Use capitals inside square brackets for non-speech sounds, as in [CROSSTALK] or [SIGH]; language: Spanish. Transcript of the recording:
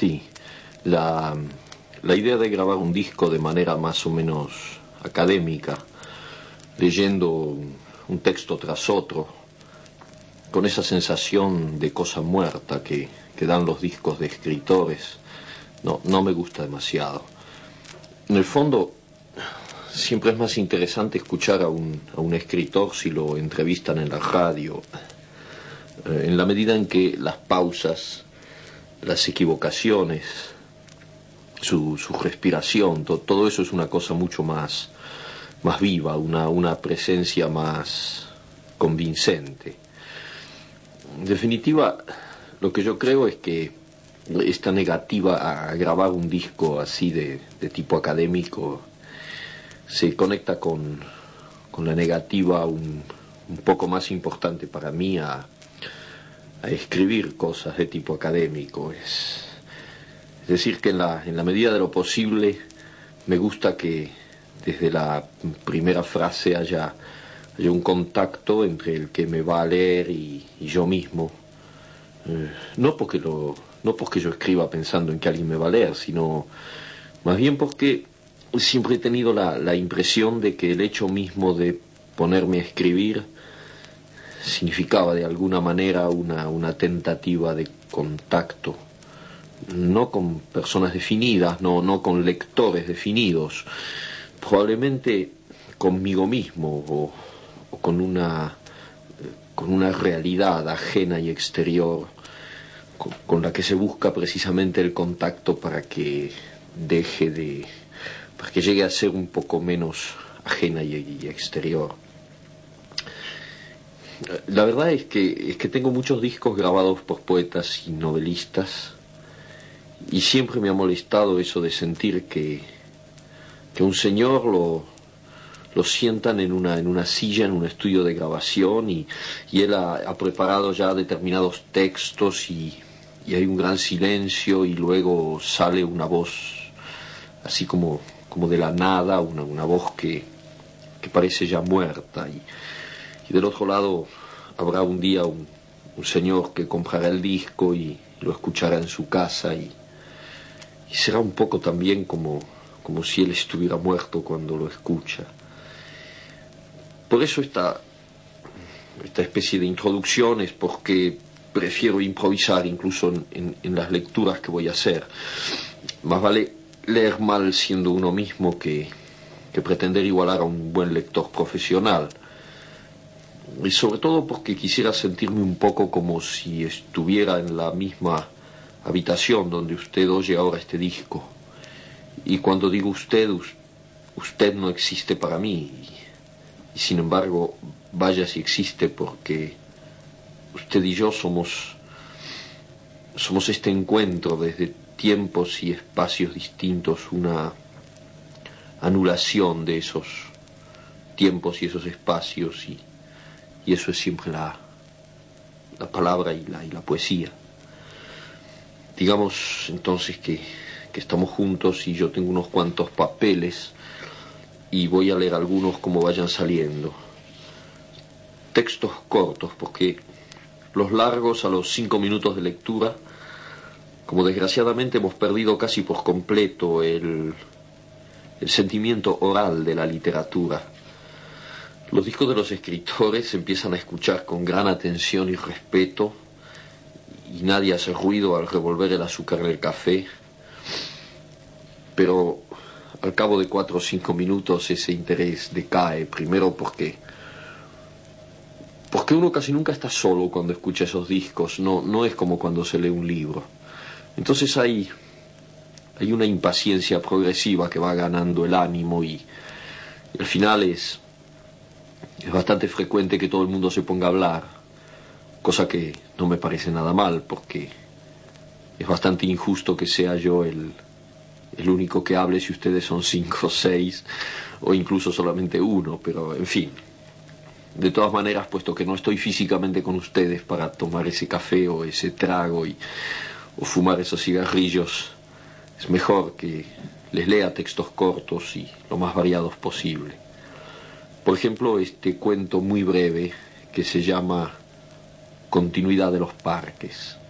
Sí, la, la idea de grabar un disco de manera más o menos académica, leyendo un texto tras otro, con esa sensación de cosa muerta que, que dan los discos de escritores, no, no me gusta demasiado. En el fondo, siempre es más interesante escuchar a un, a un escritor si lo entrevistan en la radio, eh, en la medida en que las pausas, las equivocaciones, su, respiración, to, todo eso es una cosa mucho más, más viva, una, una presencia más convincente. En definitiva, lo que yo creo es que esta negativa a grabar un disco así de, de tipo académico se conecta con, con la negativa un, un, poco más importante para mí a, a, escribir cosas de tipo académico. Es, decir, que en la, en la medida de lo posible me gusta que desde la primera frase haya, haya un contacto entre el que me va a leer y, y yo mismo. Eh, no porque lo no porque yo escriba pensando en que alguien me va a leer, sino más bien porque siempre he tenido la, la impresión de que el hecho mismo de ponerme a escribir significaba de alguna manera una, una tentativa de contacto, no con personas definidas, no, no con lectores definidos, probablemente conmigo mismo o, con, una, con una realidad ajena y exterior con, la que se busca precisamente el contacto para que deje de para que llegue a ser un poco menos ajena y, exterior. La verdad es que, es que tengo muchos discos grabados por poetas y novelistas y siempre me ha molestado eso de sentir que, que un señor lo, lo sientan en una, en una silla, en un estudio de grabación y, y él ha, preparado ya determinados textos y, y hay un gran silencio y luego sale una voz así como, como de la nada, una, una voz que, que parece ya muerta y, y, del otro lado habrá un día un, señor que comprará el disco y lo escuchará en su casa y, será un poco también como, como si él estuviera muerto cuando lo escucha. Por eso esta, esta especie de introducciones, porque prefiero improvisar incluso en, en, en, las lecturas que voy a hacer. Más vale leer mal siendo uno mismo que, que pretender igualar a un buen lector profesional. Y sobre todo porque quisiera sentirme un poco como si estuviera en la misma habitación donde usted oye ahora este disco. Y cuando digo usted, usted no existe para mí. Y, sin embargo, vaya si existe porque usted y yo somos somos este encuentro desde tiempos y espacios distintos, una anulación de esos tiempos y esos espacios y eso es siempre la, la palabra y la, poesía. Digamos entonces que, que estamos juntos y yo tengo unos cuantos papeles y voy a leer algunos como vayan saliendo. Textos cortos, porque los largos a los cinco minutos de lectura, como desgraciadamente hemos perdido casi por completo el, el sentimiento oral de la literatura. Los discos de los escritores se empiezan a escuchar con gran atención y respeto y nadie hace ruido al revolver el azúcar en el café, pero al cabo de cuatro o cinco minutos ese interés decae, primero porque porque uno casi nunca está solo cuando escucha esos discos, no, no es como cuando se lee un libro. Entonces hay, hay una impaciencia progresiva que va ganando el ánimo y, y al final es, es bastante frecuente que todo el mundo se ponga a hablar, cosa que no me parece nada mal porque es bastante injusto que sea yo el, el único que hable si ustedes son cinco o [LAUGHS] seis o incluso solamente uno, pero en fin. De todas maneras, puesto que no estoy físicamente con ustedes para tomar ese café o ese trago y, o fumar esos cigarrillos, es mejor que les lea textos cortos y lo más variados posible. Por ejemplo, este cuento muy breve que se llama Continuidad de los parques.